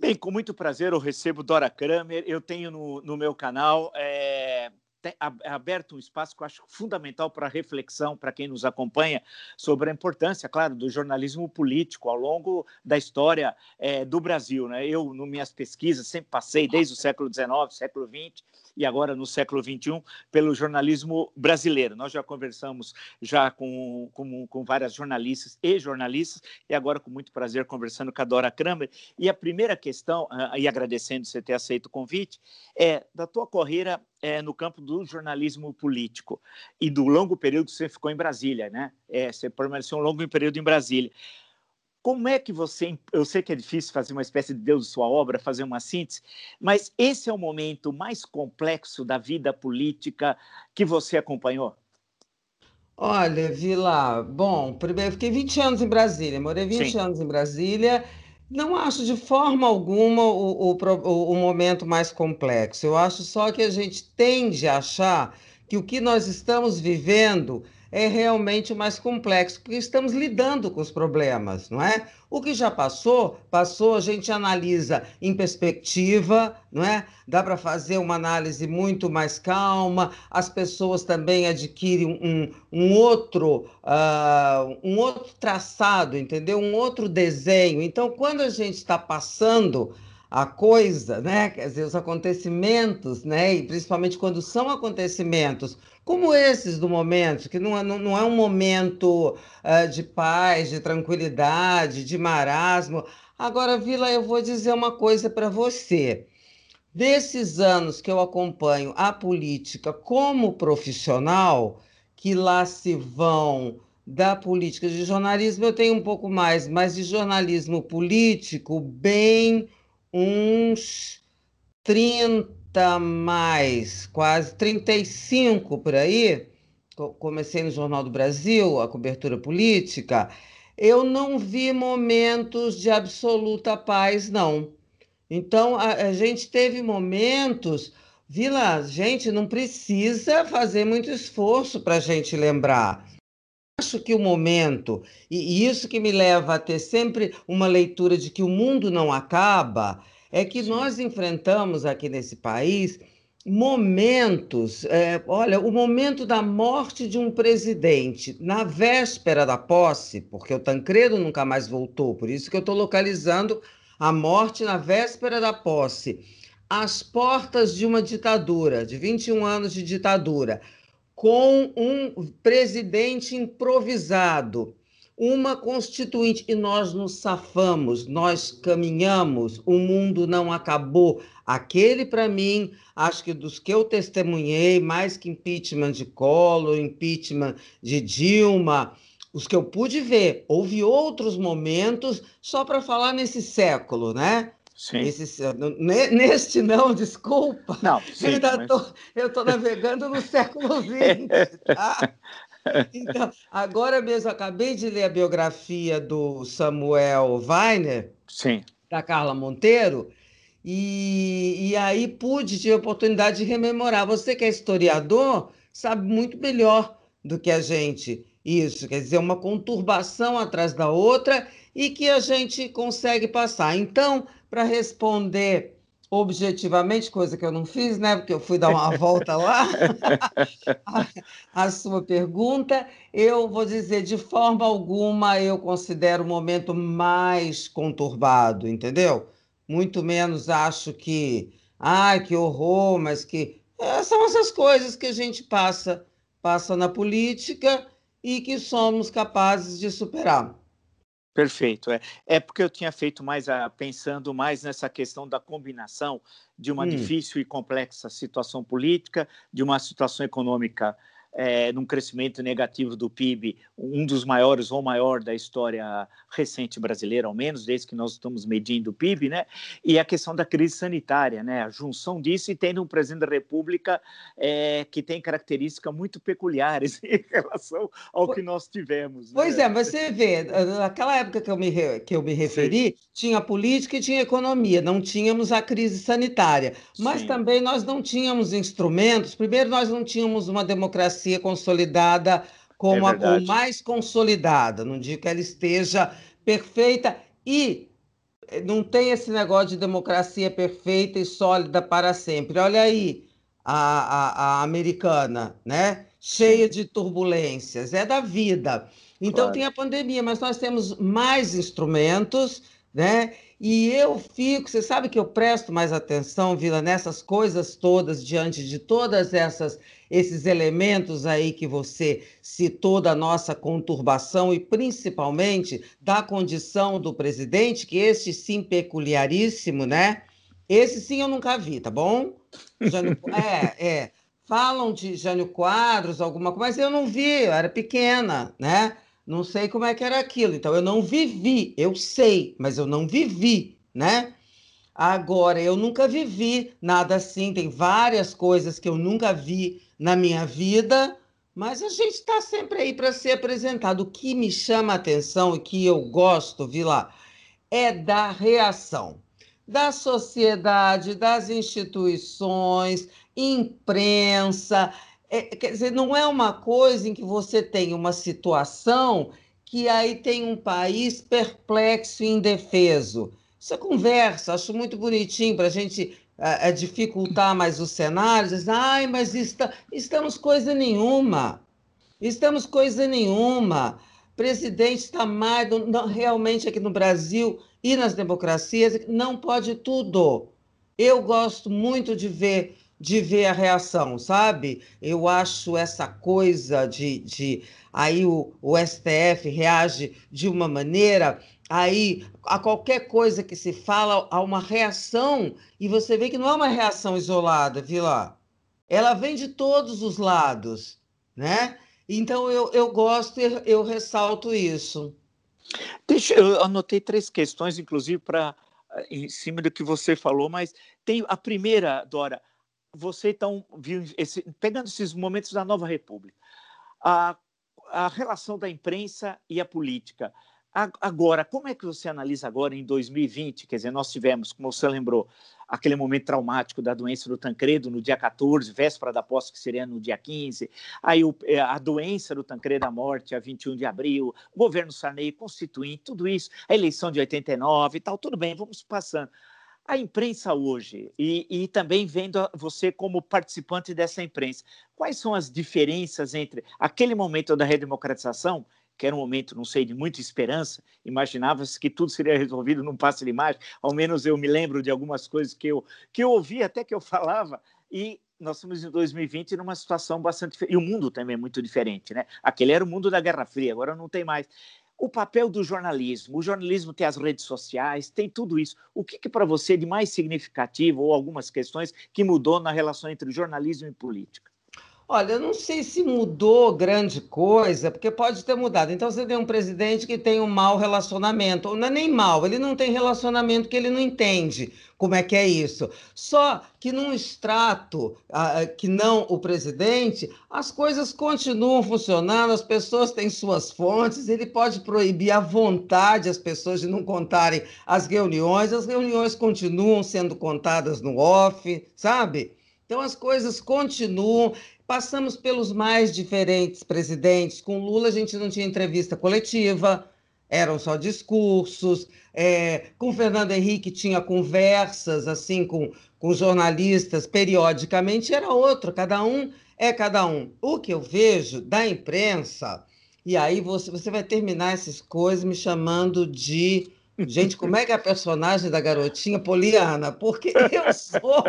Bem, com muito prazer eu recebo Dora Kramer. Eu tenho no, no meu canal é, aberto um espaço que eu acho fundamental para reflexão para quem nos acompanha sobre a importância, claro, do jornalismo político ao longo da história é, do Brasil. Né? Eu, nas minhas pesquisas, sempre passei desde o século XIX, século XX e agora no século XXI pelo jornalismo brasileiro. Nós já conversamos já com, com, com várias jornalistas e jornalistas e agora com muito prazer conversando com a Dora Kramer. E a primeira questão, ah, e agradecendo você ter aceito o convite, é da tua carreira é, no campo do jornalismo político e do longo período que você ficou em Brasília, né? É, você permaneceu um longo período em Brasília. Como é que você. Eu sei que é difícil fazer uma espécie de Deus de sua obra, fazer uma síntese, mas esse é o momento mais complexo da vida política que você acompanhou? Olha, Vila, bom, primeiro fiquei 20 anos em Brasília, morei 20 Sim. anos em Brasília não acho de forma alguma o, o, o momento mais complexo. Eu acho só que a gente tende a achar que o que nós estamos vivendo é realmente mais complexo, porque estamos lidando com os problemas, não é? O que já passou, passou, a gente analisa em perspectiva, não é? Dá para fazer uma análise muito mais calma, as pessoas também adquirem um, um, outro, uh, um outro traçado, entendeu? Um outro desenho. Então, quando a gente está passando a coisa, né? Quer dizer, os acontecimentos, né? E principalmente quando são acontecimentos como esses do momento, que não, é, não, é um momento uh, de paz, de tranquilidade, de marasmo. Agora, Vila, eu vou dizer uma coisa para você. Desses anos que eu acompanho a política como profissional, que lá se vão da política de jornalismo, eu tenho um pouco mais, mas de jornalismo político, bem uns 30 mais, quase 35 por aí. Comecei no Jornal do Brasil, a cobertura política. Eu não vi momentos de absoluta paz, não. Então, a, a gente teve momentos. Vila, gente, não precisa fazer muito esforço para a gente lembrar acho que o momento, e isso que me leva a ter sempre uma leitura de que o mundo não acaba, é que nós enfrentamos aqui nesse país momentos. É, olha, o momento da morte de um presidente na véspera da posse, porque o Tancredo nunca mais voltou, por isso que eu estou localizando a morte na véspera da posse. Às portas de uma ditadura, de 21 anos de ditadura com um presidente improvisado, uma constituinte, e nós nos safamos, nós caminhamos, o mundo não acabou. Aquele, para mim, acho que dos que eu testemunhei, mais que impeachment de Collor, impeachment de Dilma, os que eu pude ver, houve outros momentos só para falar nesse século, né? Sim. Esse, neste não, desculpa. Não, sim, eu estou mas... navegando no século XX. Tá? Então, agora mesmo acabei de ler a biografia do Samuel Weiner, sim. da Carla Monteiro, e, e aí pude ter a oportunidade de rememorar. Você que é historiador sabe muito melhor do que a gente isso, quer dizer, uma conturbação atrás da outra e que a gente consegue passar. Então, para responder objetivamente, coisa que eu não fiz, né? Porque eu fui dar uma volta lá, a, a, sua pergunta, eu vou dizer, de forma alguma eu considero o momento mais conturbado, entendeu? Muito menos acho que, ai, que horror, mas que é, são essas coisas que a gente passa, passa na política e que somos capazes de superar. Perfeito. É, é porque eu tinha feito mais a, pensando mais nessa questão da combinação de uma hum. difícil e complexa situação política, de uma situação econômica é, num crescimento negativo do PIB, um dos maiores ou maior da história recente brasileira, ao menos desde que nós estamos medindo o PIB, né? E a questão da crise sanitária, né? A junção disso e tendo um presidente da República é, que tem características muito peculiares em relação ao que nós tivemos. Pois né? é, mas você vê, naquela época que eu me, que eu me referi, Sim. Tinha política e tinha economia, não tínhamos a crise sanitária, mas Sim. também nós não tínhamos instrumentos. Primeiro, nós não tínhamos uma democracia consolidada como é a mais consolidada. Não digo que ela esteja perfeita e não tem esse negócio de democracia perfeita e sólida para sempre. Olha aí a, a, a americana, né? Cheia de turbulências, é da vida. Então claro. tem a pandemia, mas nós temos mais instrumentos, né? E eu fico, você sabe que eu presto mais atenção, Vila, nessas coisas todas, diante de todas essas esses elementos aí que você citou da nossa conturbação e principalmente da condição do presidente, que este sim peculiaríssimo, né? Esse sim eu nunca vi, tá bom? Jânio, é, é. Falam de Jânio Quadros, alguma coisa, mas eu não vi, eu era pequena, né? Não sei como é que era aquilo. Então, eu não vivi, eu sei, mas eu não vivi, né? Agora, eu nunca vivi nada assim. Tem várias coisas que eu nunca vi na minha vida, mas a gente está sempre aí para ser apresentado. O que me chama a atenção e que eu gosto, Vila, é da reação da sociedade, das instituições, imprensa, é, quer dizer, não é uma coisa em que você tem uma situação que aí tem um país perplexo e indefeso. Isso é conversa, acho muito bonitinho para a gente é, dificultar mais os cenários. Ai, mas está, estamos coisa nenhuma. Estamos coisa nenhuma. Presidente está mais. Não, realmente, aqui no Brasil e nas democracias, não pode tudo. Eu gosto muito de ver de ver a reação, sabe? Eu acho essa coisa de, de aí o, o STF reage de uma maneira, aí a qualquer coisa que se fala há uma reação e você vê que não é uma reação isolada, Vila. Ela vem de todos os lados, né? Então eu, eu gosto e eu ressalto isso. Deixa, eu anotei três questões, inclusive, para em cima do que você falou, mas tem a primeira, Dora, você então viu esse, pegando esses momentos da Nova República, a, a relação da imprensa e a política. Agora, como é que você analisa agora em 2020? Quer dizer, nós tivemos, como você lembrou, aquele momento traumático da doença do Tancredo no dia 14, véspera da posse que seria no dia 15, aí o, é, a doença do Tancredo, a morte, a 21 de abril, governo Sarney constituinte, tudo isso, a eleição de 89 e tal, tudo bem, vamos passando a imprensa hoje, e, e, também vendo você como participante dessa imprensa, quais são as diferenças entre aquele momento da redemocratização, que era um momento, não sei, de muita esperança, imaginava-se que tudo seria resolvido num passe de imagem, ao menos eu me lembro de algumas coisas que eu, que eu ouvi, até que eu falava, e nós estamos em 2020 numa situação bastante e o mundo também é muito diferente, né? Aquele era o mundo da Guerra Fria, agora não tem mais o papel do jornalismo. O jornalismo tem as redes sociais, tem tudo isso. O que, que para você é de mais significativo ou algumas questões que mudou na relação entre jornalismo e política? Olha, eu não sei se mudou grande coisa, porque pode ter mudado. Então, você tem um presidente que tem um mau relacionamento, ou não é nem mal, ele não tem relacionamento que ele não entende como é que é isso. Só que num extrato uh, que não o presidente, as coisas continuam funcionando, as pessoas têm suas fontes, ele pode proibir à vontade as pessoas de não contarem as reuniões, as reuniões continuam sendo contadas no off, sabe? Então as coisas continuam. Passamos pelos mais diferentes presidentes. Com Lula, a gente não tinha entrevista coletiva, eram só discursos. É, com Fernando Henrique, tinha conversas assim com, com jornalistas periodicamente, era outro, cada um é cada um. O que eu vejo da imprensa, e aí você, você vai terminar essas coisas me chamando de Gente, como é que é a personagem da garotinha Poliana? Porque eu sou,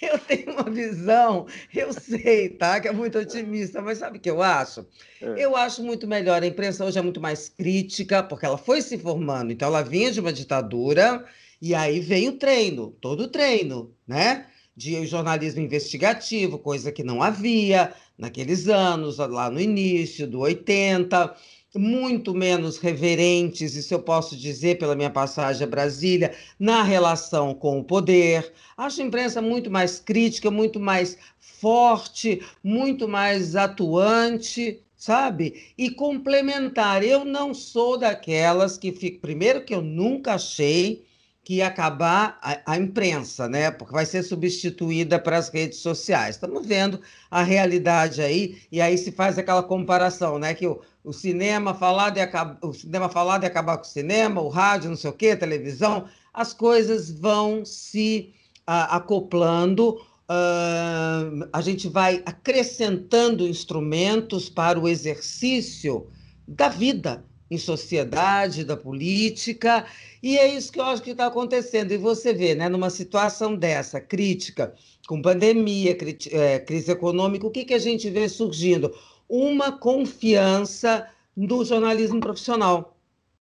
eu tenho uma visão, eu sei, tá? Que é muito otimista, mas sabe o que eu acho? É. Eu acho muito melhor. A imprensa hoje é muito mais crítica, porque ela foi se formando. Então, ela vinha de uma ditadura, e aí vem o treino, todo o treino, né? De jornalismo investigativo, coisa que não havia naqueles anos, lá no início do 80 muito menos reverentes, isso eu posso dizer pela minha passagem a Brasília, na relação com o poder. Acho a imprensa muito mais crítica, muito mais forte, muito mais atuante, sabe? E complementar. Eu não sou daquelas que fico. Primeiro, que eu nunca achei que ia acabar a, a, imprensa, né? Porque vai ser substituída para as redes sociais. Estamos vendo a realidade aí, e aí se faz aquela comparação, né? Que o, o cinema falado e acabar, o cinema falado e acabar com o cinema, o rádio, não sei o quê, televisão. as coisas vão se uh, acoplando, uh, a gente vai acrescentando instrumentos para o exercício da vida em sociedade, da política, e é isso que eu acho que está acontecendo. E você vê, né, numa situação dessa, crítica, com pandemia, é, crise econômica, o que, que a gente vê surgindo? Uma confiança no jornalismo profissional,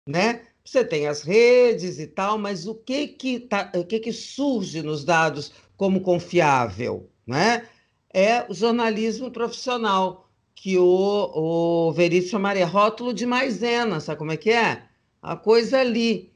né? Você tem as redes e tal, mas o que que, tá, o que, que surge nos dados como confiável, né? É o jornalismo profissional, que o, o Veríssimo chamaria rótulo de maisena, sabe como é que é? A coisa ali,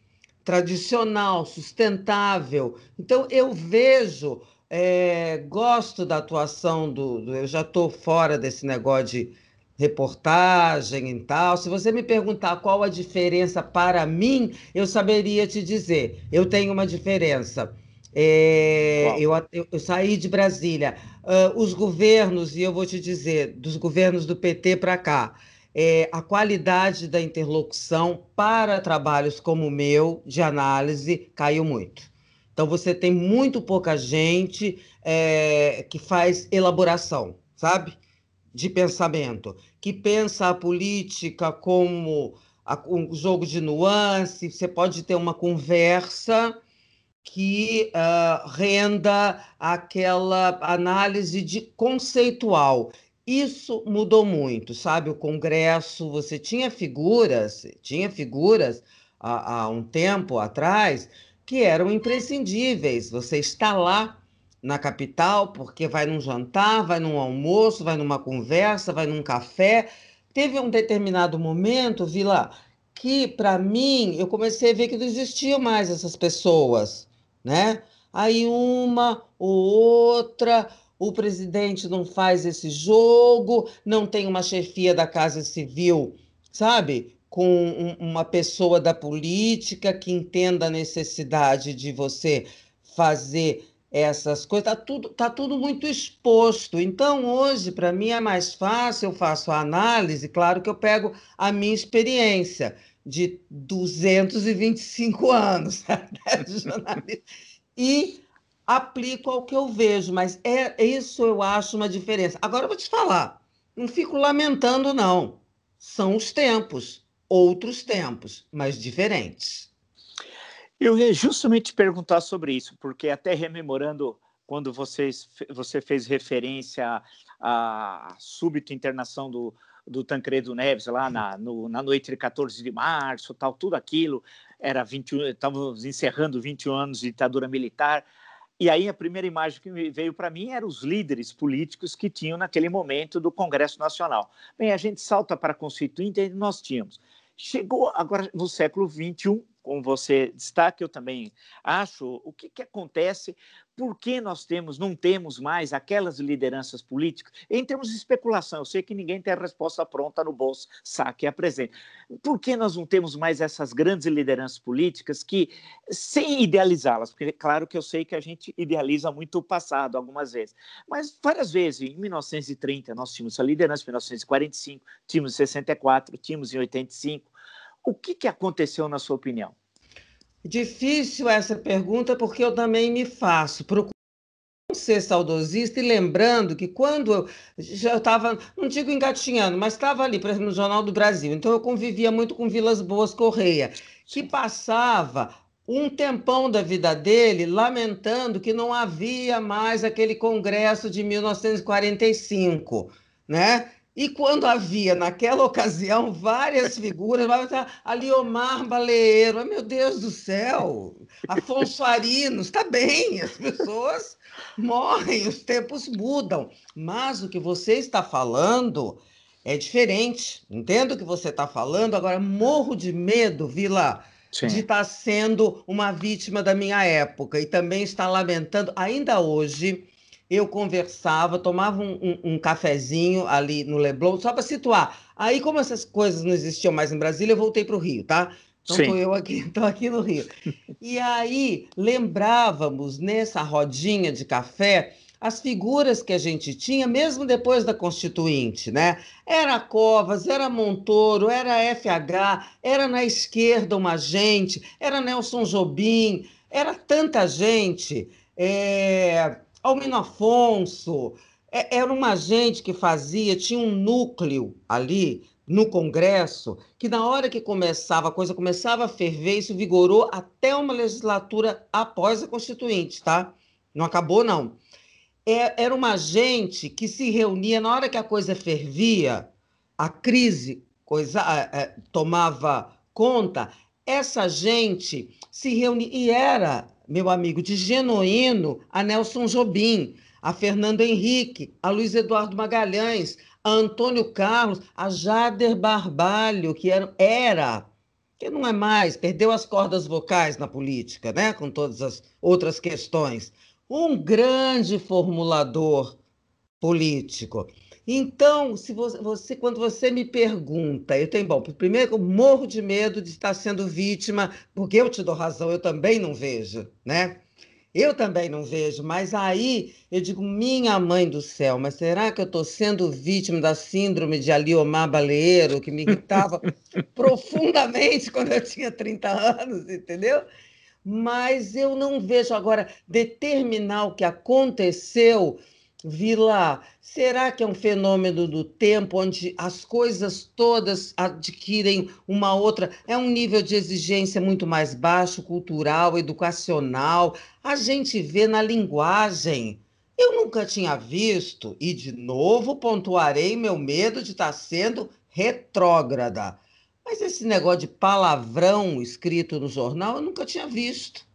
tradicional, sustentável. Então, eu vejo, é, gosto da atuação do, do eu já estou fora desse negócio de reportagem e tal. Se você me perguntar qual a diferença para mim, eu saberia te dizer. Eu tenho uma diferença. É, eu, eu, eu, saí de Brasília. Uh, os governos, e eu vou te dizer, dos governos do PT para cá, é, a qualidade da interlocução para trabalhos como o meu, de análise, caiu muito. Então, você tem muito pouca gente é, que faz elaboração, sabe? De pensamento que pensa a política como um jogo de nuance, você pode ter uma conversa que uh, renda aquela análise de conceitual. Isso mudou muito, sabe? O Congresso, você tinha figuras, tinha figuras há, há um tempo atrás que eram imprescindíveis. Você está lá na capital, porque vai num jantar, vai num almoço, vai numa conversa, vai num café. Teve um determinado momento, Vila, que para mim eu comecei a ver que não existiam mais essas pessoas, né? Aí uma ou outra, o presidente não faz esse jogo, não tem uma chefia da Casa Civil, sabe? Com um, uma pessoa da política que entenda a necessidade de você fazer essas coisas, está tudo, tá tudo muito exposto. Então, hoje, para mim, é mais fácil, eu faço a análise, claro que eu pego a minha experiência de 225 anos né, de jornalismo, e aplico ao que eu vejo, mas é isso eu acho uma diferença. Agora eu vou te falar, não fico lamentando, não. São os tempos, outros tempos, mas diferentes. Eu ia justamente perguntar sobre isso, porque até rememorando quando vocês, você fez referência à súbita internação do, do Tancredo Neves lá na, no, na noite de 14 de março, tal, tudo aquilo, era 21, estávamos encerrando 21 anos de ditadura militar, e aí a primeira imagem que veio para mim eram os líderes políticos que tinham naquele momento do Congresso Nacional. Bem, a gente salta para a Constituinte e nós tínhamos. Chegou agora no século XXI, como você destaca, eu também acho, o que, que acontece, por que nós temos, não temos mais aquelas lideranças políticas, em termos de especulação, eu sei que ninguém tem a resposta pronta no bolso, saque e apresente. Por que nós não temos mais essas grandes lideranças políticas que, sem idealizá-las, porque claro que eu sei que a gente idealiza muito o passado algumas vezes, mas várias vezes, em 1930 nós tínhamos a liderança, em 1945, tínhamos em 64, tínhamos em 85, o que, que aconteceu, na sua opinião? Difícil essa pergunta, porque eu também me faço. Procuro ser saudosista e lembrando que quando eu já estava, não digo engatinhando, mas estava ali, por exemplo, no Jornal do Brasil, então eu convivia muito com Vilas Boas Correia, que passava um tempão da vida dele lamentando que não havia mais aquele congresso de 1945, né? E quando havia, naquela ocasião, várias figuras, ali Omar Baleeiro, meu Deus do céu, Afonso Arinos, está bem, as pessoas morrem, os tempos mudam. Mas o que você está falando é diferente. Entendo o que você está falando, agora morro de medo, Vila, Sim. de estar tá sendo uma vítima da minha época e também está lamentando, ainda hoje eu conversava, tomava um, um, um cafezinho ali no Leblon, só para situar. Aí, como essas coisas não existiam mais em Brasília, eu voltei para o Rio, tá? Então estou eu aqui, estou aqui no Rio. E aí lembrávamos nessa rodinha de café as figuras que a gente tinha, mesmo depois da Constituinte, né? Era Covas, era Montoro, era FH, era na esquerda uma gente, era Nelson Jobim, era tanta gente, é... Almino Afonso, é, era uma gente que fazia, tinha um núcleo ali no Congresso, que na hora que começava, a coisa começava a ferver, isso vigorou até uma legislatura após a Constituinte, tá? Não acabou, não. É, era uma gente que se reunia na hora que a coisa fervia, a crise coisa, é, tomava conta, essa gente se reunia, e era, meu amigo, de genuíno a Nelson Jobim, a Fernando Henrique, a Luiz Eduardo Magalhães, a Antônio Carlos, a Jader Barbalho, que era, era, que não é mais, perdeu as cordas vocais na política, né? com todas as outras questões. Um grande formulador político. Então, se você, você, quando você me pergunta, eu tenho, bom, primeiro eu morro de medo de estar sendo vítima, porque eu te dou razão, eu também não vejo, né? Eu também não vejo, mas aí eu digo, minha mãe do céu, mas será que eu estou sendo vítima da síndrome de Aliomar Baleiro, que me irritava profundamente quando eu tinha 30 anos, entendeu? Mas eu não vejo agora determinar o que aconteceu Vila, será que é um fenômeno do tempo onde as coisas todas adquirem uma outra? É um nível de exigência muito mais baixo, cultural, educacional. A gente vê na linguagem. Eu nunca tinha visto, e de novo pontuarei meu medo de estar sendo retrógrada. Mas esse negócio de palavrão escrito no jornal eu nunca tinha visto.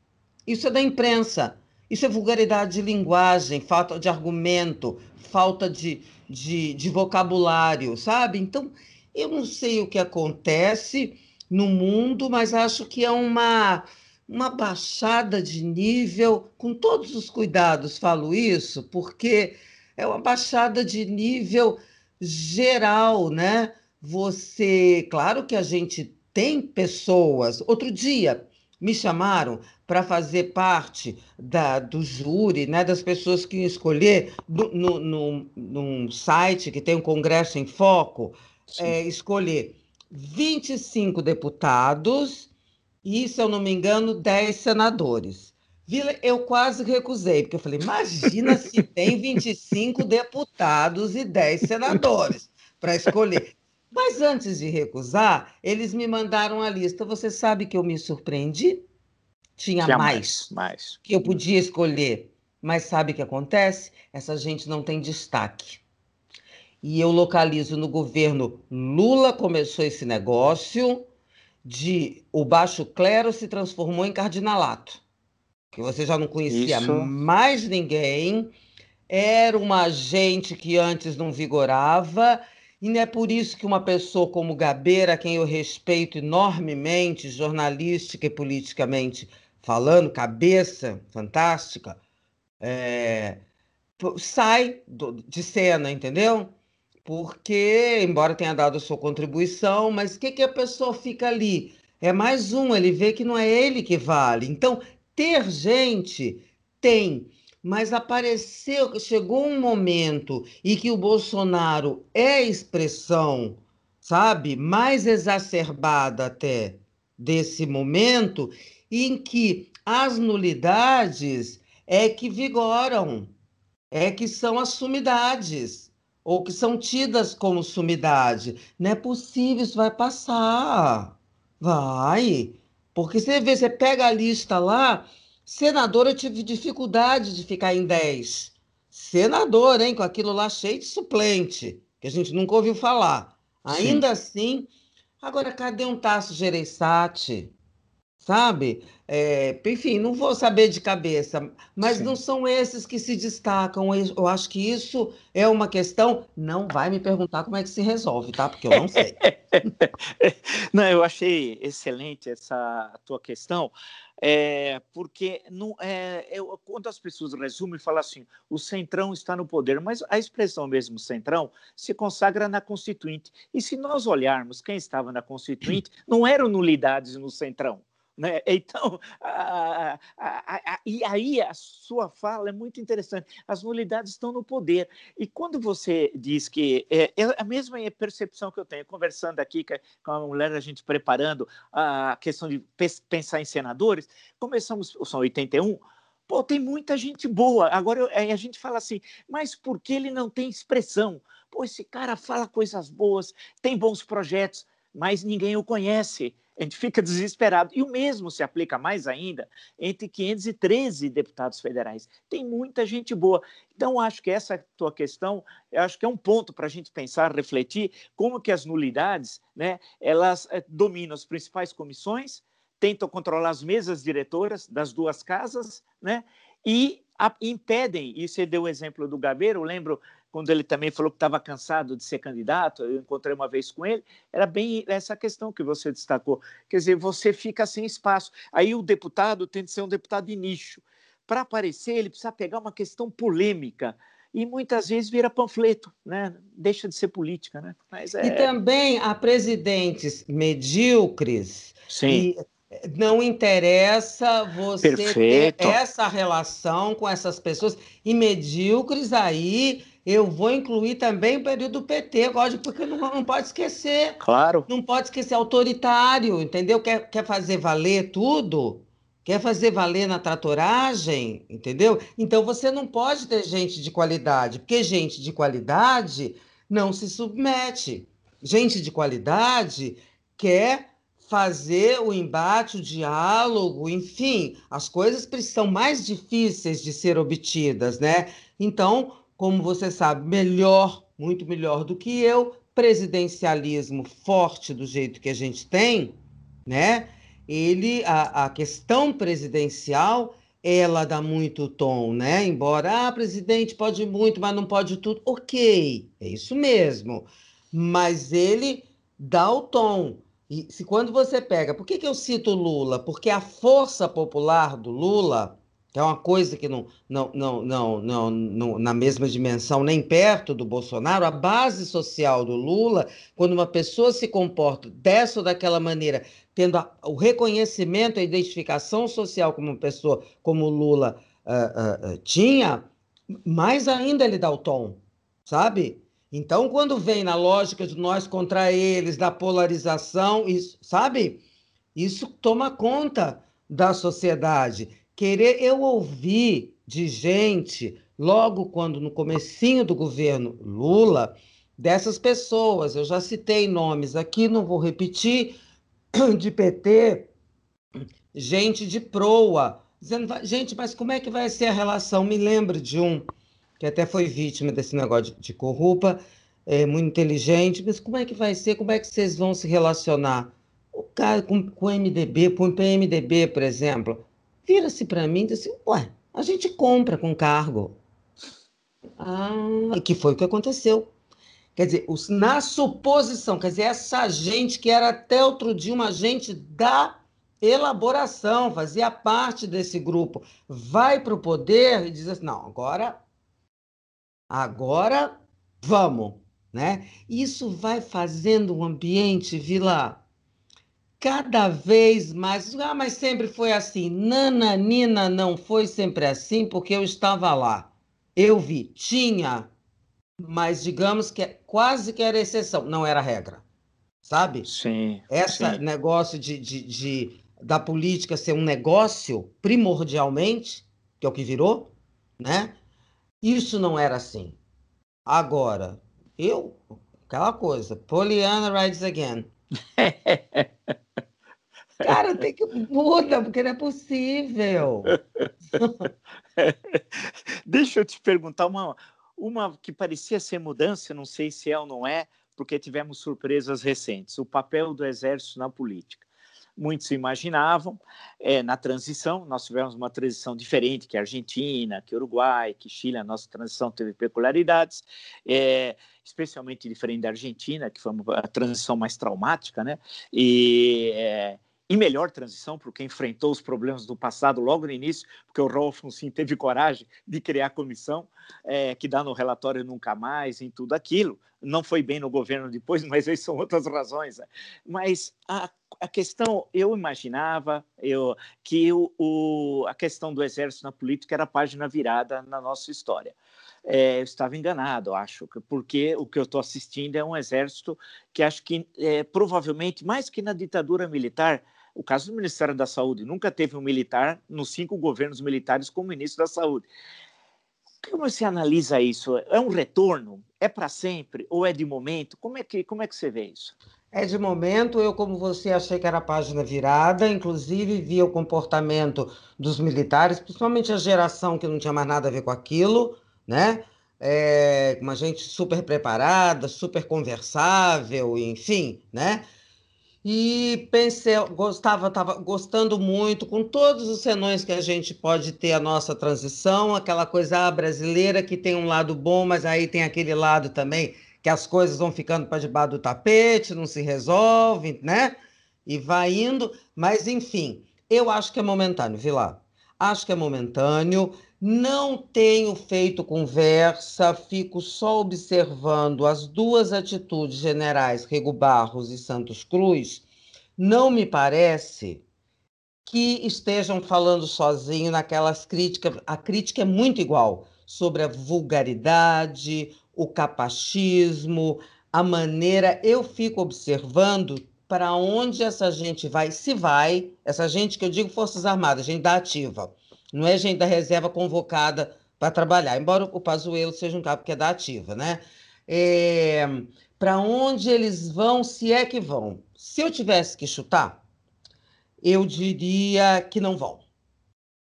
Isso é da imprensa. Isso é vulgaridade de linguagem, falta de argumento, falta de, de, de vocabulário, sabe? Então, eu não sei o que acontece no mundo, mas acho que é uma, uma baixada de nível, com todos os cuidados falo isso, porque é uma baixada de nível geral, né? Você, claro que a gente tem pessoas. Outro dia me chamaram para fazer parte da, do júri, né, das pessoas que iam escolher no, no, no, num site que tem um Congresso em Foco, é, escolher 25 deputados e, se eu não me engano, 10 senadores. Eu quase recusei, porque eu falei: imagina se tem 25 deputados e 10 senadores para escolher. Mas antes de recusar, eles me mandaram a lista. Você sabe que eu me surpreendi? Tinha, Tinha mais, mais que eu podia escolher. Mas sabe o que acontece? Essa gente não tem destaque. E eu localizo no governo Lula começou esse negócio de o baixo clero se transformou em cardinalato. Que você já não conhecia Isso. mais ninguém, era uma gente que antes não vigorava, e não é por isso que uma pessoa como Gabeira, quem eu respeito enormemente, jornalística e politicamente, falando, cabeça fantástica, é, sai do, de cena, entendeu? Porque, embora tenha dado a sua contribuição, mas o que, que a pessoa fica ali? É mais um, ele vê que não é ele que vale. Então, ter gente tem, mas apareceu, chegou um momento em que o Bolsonaro é expressão, sabe, mais exacerbada até desse momento, em que as nulidades é que vigoram, é que são as sumidades, ou que são tidas como sumidade. Não é possível, isso vai passar. Vai. Porque você vê, você pega a lista lá, senadora, eu tive dificuldade de ficar em 10. Senador, hein, com aquilo lá cheio de suplente, que a gente nunca ouviu falar. Ainda Sim. assim, agora cadê um Tasso Gereissati? sabe? É, enfim, não vou saber de cabeça, mas Sim. não são esses que se destacam. Eu acho que isso é uma questão. Não vai me perguntar como é que se resolve, tá? Porque eu não sei. não, eu achei excelente essa tua questão. É, porque não, é, eu, quando as pessoas resumem, falam assim: o centrão está no poder, mas a expressão mesmo centrão se consagra na Constituinte. E se nós olharmos quem estava na Constituinte, não eram nulidades no centrão Né? Então, e aí a sua fala é muito interessante. As nulidades estão no poder. E quando você diz que. É, é a mesma percepção que eu tenho, conversando aqui com a mulher, a gente preparando a questão de pensar em senadores, começamos, são 81. Pô, tem muita gente boa. Agora a gente fala assim, mas por que ele não tem expressão? Pô, esse cara fala coisas boas, tem bons projetos, mas ninguém o conhece a gente fica desesperado. E o mesmo se aplica mais ainda entre 513 deputados federais. Tem muita gente boa. Então, acho que essa tua questão, acho que é um ponto para a gente pensar, refletir como que as nulidades, né, elas é, dominam as principais comissões, tentam controlar as mesas diretoras das duas casas, né, e impedem, e você deu o exemplo do Gabeiro, eu lembro quando ele também falou que estava cansado de ser candidato, eu encontrei uma vez com ele, era bem essa questão que você destacou. Quer dizer, você fica sem espaço. Aí o deputado tem de ser um deputado de nicho. Para aparecer, ele precisa pegar uma questão polêmica e muitas vezes vira panfleto, né? Deixa de ser política, né? É... E também há presidentes medíocres Sim. E não interessa você Perfeito. ter essa relação com essas pessoas e medíocres aí eu vou incluir também o período do PT, gosto, porque não, não pode esquecer. Claro. Não pode esquecer autoritário, entendeu? Quer, quer fazer valer tudo? Quer fazer valer na tratoragem, entendeu? Então você não pode ter gente de qualidade, porque gente de qualidade não se submete. Gente de qualidade quer fazer o embate, o diálogo, enfim, as coisas são mais difíceis de ser obtidas, né? Então, como você sabe, melhor, muito melhor do que eu, presidencialismo forte do jeito que a gente tem, né? Ele, a, a questão presidencial, ela dá muito tom, né? Embora, ah, presidente pode muito, mas não pode tudo. Ok, é isso mesmo. Mas ele dá o tom. E se quando você pega, por que, que eu cito Lula? Porque a força popular do Lula é uma coisa que não, não, não, não, não, não, na mesma dimensão, nem perto do Bolsonaro, a base social do Lula, quando uma pessoa se comporta dessa ou daquela maneira, tendo a, o reconhecimento, a identificação social como pessoa como Lula uh, uh, tinha, mais ainda ele dá o tom, sabe? Então, quando vem na lógica de nós contra eles, da polarização, isso, sabe? Isso toma conta da sociedade querer eu ouvi de gente logo quando no comecinho do governo Lula dessas pessoas, eu já citei nomes aqui, não vou repetir, de PT, gente de proa, dizendo, gente, mas como é que vai ser a relação? Me lembro de um que até foi vítima desse negócio de, de corrupa, é, muito inteligente, mas como é que vai ser? Como é que vocês vão se relacionar? O cara com, o MDB, com o PMDB, por exemplo, vira-se para mim e diz assim: Ué, a gente compra com cargo. Ah, que foi o que aconteceu. Quer dizer, os, na suposição, quer dizer, essa gente que era até outro dia uma gente da elaboração, fazia parte desse grupo, vai para o poder e diz assim: não, agora, agora vamos, né? Isso vai fazendo um ambiente, Vila, cada vez mais. Ah, mas sempre foi assim. Nananina não foi sempre assim, porque eu estava lá. Eu vi, tinha, mas digamos que é, quase que era exceção, não era regra. Sabe? Sim. Esse negócio de, de, de, da política ser um negócio, primordialmente, que é o que virou, né? Isso não era assim. Agora, eu, aquela coisa, Poliana rides again. Cara, tem que mudar, porque não é possível. Deixa eu te perguntar uma, uma que parecia ser mudança, não sei se é ou não é, porque tivemos surpresas recentes. O papel do exército na política. Muitos imaginavam, é, na transição, nós tivemos uma transição diferente que a Argentina, que Uruguai, que Chile, a nossa transição teve peculiaridades, é, especialmente diferente da Argentina, que foi a transição mais traumática, né? E é, e melhor transição, porque enfrentou os problemas do passado logo no início, porque o Rolf sim teve coragem de criar a comissão, é, que dá no relatório nunca mais, em tudo aquilo. Não foi bem no governo depois, mas aí são outras razões. Né? Mas a a questão, eu imaginava eu, que o, o, a questão do exército na política era a página virada na nossa história. É, eu estava enganado, acho, porque o que eu estou assistindo é um exército que acho que é, provavelmente, mais que na ditadura militar, o caso do Ministério da Saúde, nunca teve um militar nos cinco governos militares como ministro da Saúde. Como você analisa isso? É um retorno? É para sempre? Ou é de momento? Como é, que, como é que você vê isso? É de momento, eu, como você, achei que era página virada, inclusive via o comportamento dos militares, principalmente a geração que não tinha mais nada a ver com aquilo, né? É, uma gente super preparada, super conversável, enfim, né? E pensei, gostava, estava gostando muito, com todos os senões que a gente pode ter a nossa transição, aquela coisa brasileira que tem um lado bom, mas aí tem aquele lado também que as coisas vão ficando para debaixo do tapete, não se resolve, né? E vai indo, mas enfim, eu acho que é momentâneo, Vila. Acho que é momentâneo. Não tenho feito conversa, fico só observando as duas atitudes generais, Rego Barros e Santos Cruz. Não me parece que estejam falando sozinho naquelas críticas. A crítica é muito igual sobre a vulgaridade, o capacismo, a maneira. Eu fico observando para onde essa gente vai, se vai, essa gente que eu digo Forças Armadas, gente da ativa não é gente da reserva convocada para trabalhar, embora o Pazuello seja um cabo que é da ativa, né? É, para onde eles vão, se é que vão? Se eu tivesse que chutar, eu diria que não vão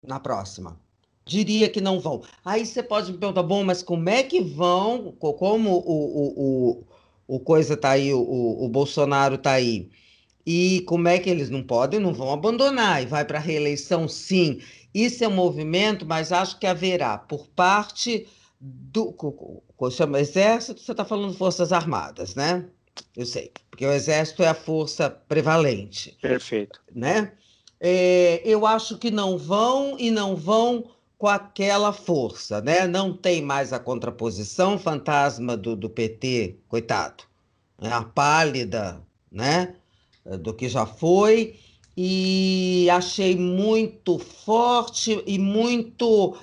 na próxima. Diria que não vão. Aí você pode me perguntar, bom, mas como é que vão? Como o, o, o, o coisa tá aí, o, o Bolsonaro tá aí? E como é que eles não podem, não vão abandonar? E vai para a reeleição, sim. Isso é um movimento, mas acho que haverá por parte do. Chama Exército, você está falando Forças Armadas, né? Eu sei, porque o Exército é a força prevalente. Perfeito. Né? É, eu acho que não vão e não vão com aquela força, né? Não tem mais a contraposição fantasma do, do PT, coitado, né? a pálida, né? Do que já foi e achei muito forte e muito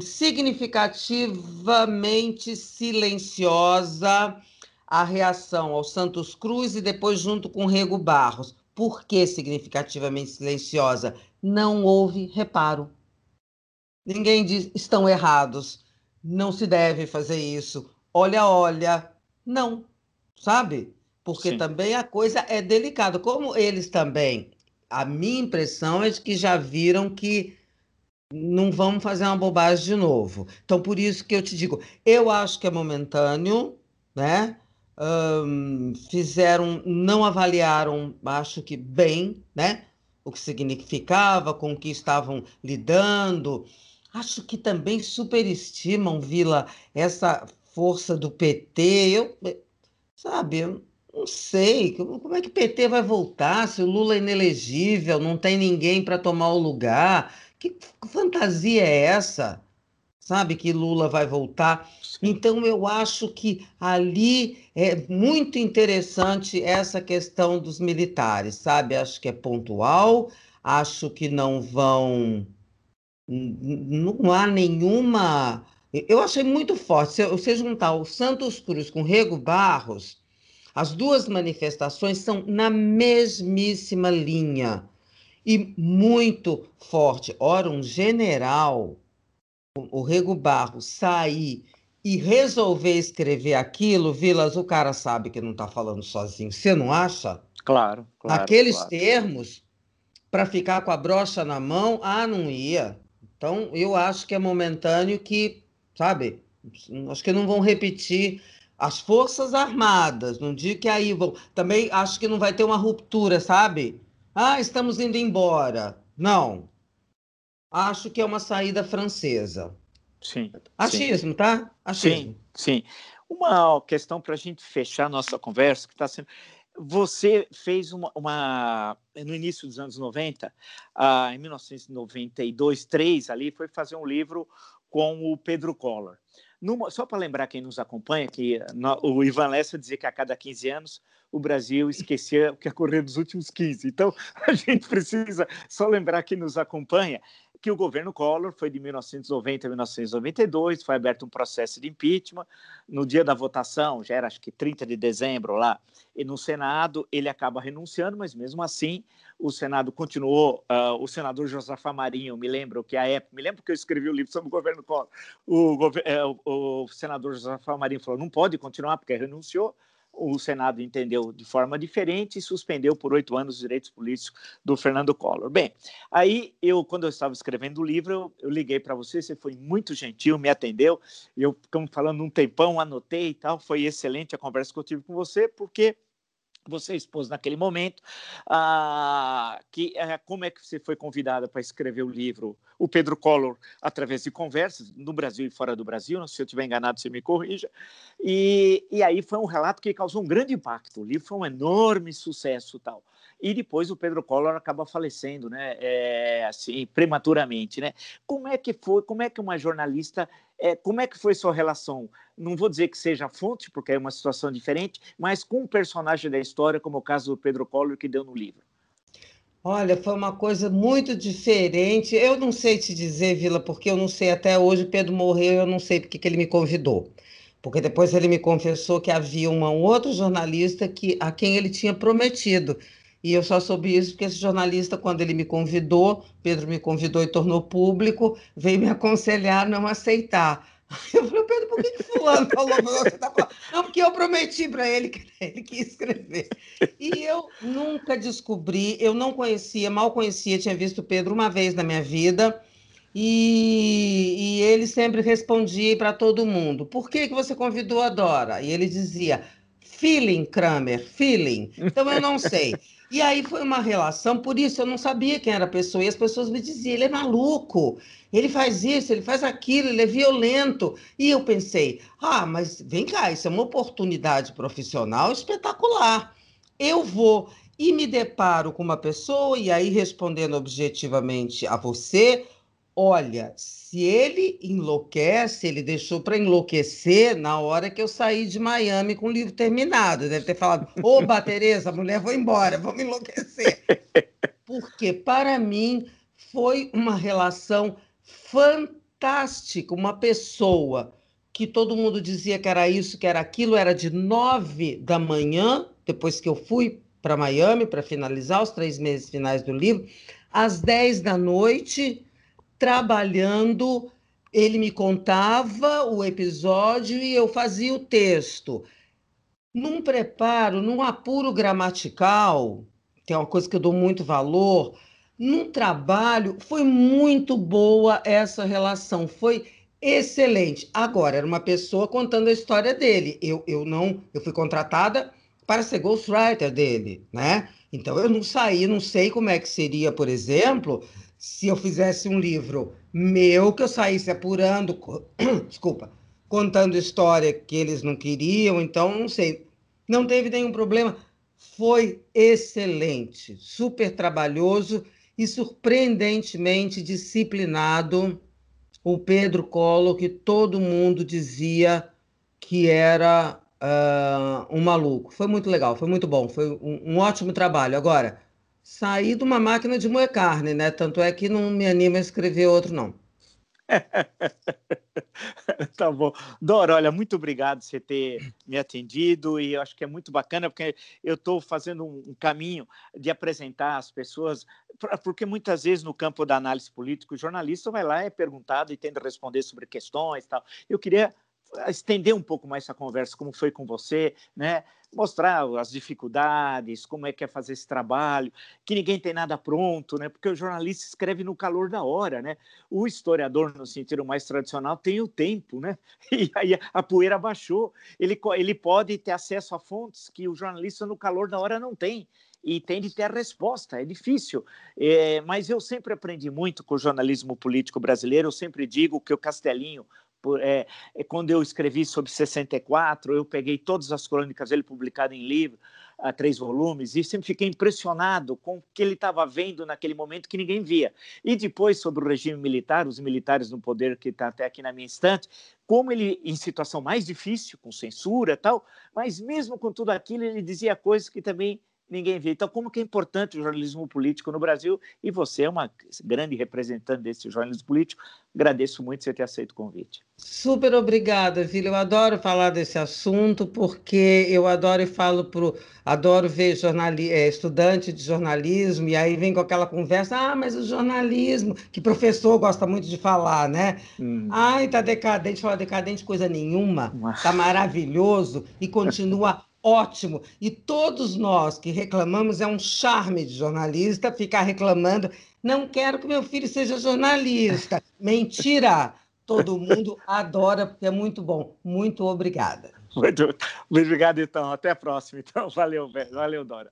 significativamente silenciosa a reação ao Santos Cruz e depois junto com Rego Barros. Por que significativamente silenciosa? Não houve reparo. Ninguém diz estão errados, não se deve fazer isso. Olha, olha, não, sabe? Porque Sim. também a coisa é delicada. Como eles também a minha impressão é de que já viram que não vamos fazer uma bobagem de novo. Então, por isso que eu te digo, eu acho que é momentâneo, né? Um, fizeram, não avaliaram, acho que bem, né? O que significava, com o que estavam lidando. Acho que também superestimam, Vila, essa força do PT. Eu, sabe, não sei, como é que o PT vai voltar se o Lula é inelegível, não tem ninguém para tomar o lugar? Que fantasia é essa? Sabe que Lula vai voltar? Então, eu acho que ali é muito interessante essa questão dos militares, sabe? Acho que é pontual, acho que não vão. Não há nenhuma. Eu achei muito forte. Se você juntar o Santos Cruz com Rego Barros as duas manifestações são na mesmíssima linha e muito forte. Ora, um general, o Rego Barro, sair e resolver escrever aquilo, Vilas, o cara sabe que não está falando sozinho. Você não acha? Claro, claro. Naqueles claro. termos, para ficar com a brocha na mão, ah, não ia. Então, eu acho que é momentâneo que, sabe, acho que não vão repetir as Forças Armadas, não digo que aí vão. Também acho que não vai ter uma ruptura, sabe? Ah, estamos indo embora. Não. Acho que é uma saída francesa. Sim. Achismo, sim. tá? Achismo. Sim, sim. Uma questão para a gente fechar nossa conversa, que está sendo. Você fez uma, uma, No início dos anos 90, ah, em 1992, 3 ali, foi fazer um livro com o Pedro Collor. Numa, só para lembrar quem nos acompanha, que no, o Ivan Lessa dizia que a cada 15 anos o Brasil esquecia o que ocorreu nos últimos 15. Então, a gente precisa só lembrar que nos acompanha que o governo Collor foi de 1990 a 1992, foi aberto um processo de impeachment. No dia da votação, já era acho que 30 de dezembro lá, e no Senado ele acaba renunciando, mas mesmo assim o Senado continuou. Uh, o senador Josafá Marinho, me lembro que a época, me lembro que eu escrevi o livro sobre o governo Collor. O, é, o, o senador Josafá Marinho falou: não pode continuar porque renunciou o Senado entendeu de forma diferente e suspendeu por oito anos os direitos políticos do Fernando Collor. Bem, aí eu, quando eu estava escrevendo o livro, eu, eu liguei para você, você foi muito gentil, me atendeu, eu, ficamos falando um tempão, anotei e tal, foi excelente a conversa que eu tive com você, porque você expôs naquele momento ah, que eh, como é que você foi convidada para escrever o livro o Pedro Collor através de conversas no Brasil e fora do Brasil se eu estiver enganado você me corrija. E, e aí foi um relato que causou um grande impacto. O livro foi um enorme sucesso tal e depois o Pedro Collor acaba falecendo, né? É, assim, prematuramente, né? Como é que foi? Como é que uma jornalista? É, como é que foi sua relação? Não vou dizer que seja fonte, porque é uma situação diferente, mas com um personagem da história, como o caso do Pedro Collor que deu no livro. Olha, foi uma coisa muito diferente. Eu não sei te dizer, Vila, porque eu não sei até hoje. Pedro morreu, eu não sei porque que ele me convidou porque depois ele me confessou que havia uma, um outro jornalista que, a quem ele tinha prometido e eu só soube isso porque esse jornalista, quando ele me convidou, Pedro me convidou e tornou público, veio me aconselhar não aceitar. Eu falei, Pedro, por que, que fulano falou você tá falando? Não, porque eu prometi para ele que ele quis escrever. E eu nunca descobri, eu não conhecia, mal conhecia, tinha visto Pedro uma vez na minha vida, e, e ele sempre respondia para todo mundo, por que, que você convidou a Dora? E ele dizia, feeling, Kramer, feeling. Então eu não sei. E aí foi uma relação, por isso eu não sabia quem era a pessoa. E as pessoas me diziam: ele é maluco, ele faz isso, ele faz aquilo, ele é violento. E eu pensei: ah, mas vem cá, isso é uma oportunidade profissional espetacular. Eu vou e me deparo com uma pessoa, e aí respondendo objetivamente a você, Olha, se ele enlouquece, ele deixou para enlouquecer na hora que eu saí de Miami com o livro terminado. Deve ter falado: Oba, Tereza, mulher vou embora, vamos enlouquecer. Porque, para mim, foi uma relação fantástica. Uma pessoa que todo mundo dizia que era isso, que era aquilo, era de nove da manhã, depois que eu fui para Miami para finalizar os três meses finais do livro, às dez da noite trabalhando, ele me contava o episódio e eu fazia o texto. Num preparo, num apuro gramatical, que é uma coisa que eu dou muito valor, num trabalho, foi muito boa essa relação, foi excelente. Agora, era uma pessoa contando a história dele. Eu, eu não, eu fui contratada para ser ghostwriter dele, né? Então eu não saí, não sei como é que seria, por exemplo, se eu fizesse um livro meu, que eu saísse apurando, desculpa, contando história que eles não queriam, então não sei. Não teve nenhum problema. Foi excelente, super trabalhoso e surpreendentemente disciplinado. O Pedro Collor, que todo mundo dizia que era uh, um maluco. Foi muito legal, foi muito bom, foi um, um ótimo trabalho. Agora, sair de uma máquina de moer carne, né? Tanto é que não me anima a escrever outro, não. tá bom. Dora, olha, muito obrigado por você ter me atendido e eu acho que é muito bacana porque eu estou fazendo um, caminho de apresentar as pessoas, porque muitas vezes no campo da análise política o jornalista vai lá, é perguntado e tenta responder sobre questões e tal. Eu queria estender um pouco mais essa conversa, como foi com você, né? Mostrar as dificuldades, como é que é fazer esse trabalho, que ninguém tem nada pronto, né? Porque o jornalista escreve no calor da hora, né? O historiador, no sentido mais tradicional, tem o tempo, né? E aí a poeira baixou. Ele, ele pode ter acesso a fontes que o jornalista no calor da hora não tem e tem de ter a resposta. É difícil, é, mas eu sempre aprendi muito com o jornalismo político brasileiro. Eu sempre digo que o Castelinho, é, é, quando eu escrevi sobre 64, eu peguei todas as crônicas dele publicadas em livro. a três volumes, e sempre fiquei impressionado com o que ele estava vendo naquele momento que ninguém via. E depois, sobre o regime militar, os militares no poder, que está até aqui na minha estante, como ele, em situação mais difícil, com censura tal, mas mesmo com tudo aquilo, ele dizia coisas que também ninguém vê. Então, como que é importante o jornalismo político no Brasil? E você é uma grande representante desse jornalismo político. Agradeço muito você ter aceito o convite. Super obrigada, Vila. Eu adoro falar desse assunto porque eu adoro e falo pro, adoro ver jornali, é, estudante de jornalismo e aí vem com aquela conversa, ah, mas o jornalismo, que professor gosta muito de falar, né? Hum. Ai, tá decadente, fala decadente coisa nenhuma, tá maravilhoso e continua ótimo. E todos nós que reclamamos, é um charme de jornalista ficar reclamando. Não quero que meu filho seja jornalista. Mentira! Todo mundo adora, porque é muito bom. Muito obrigada. Muito obrigado, então. Até a próxima. Então, valeu, valeu, Dora.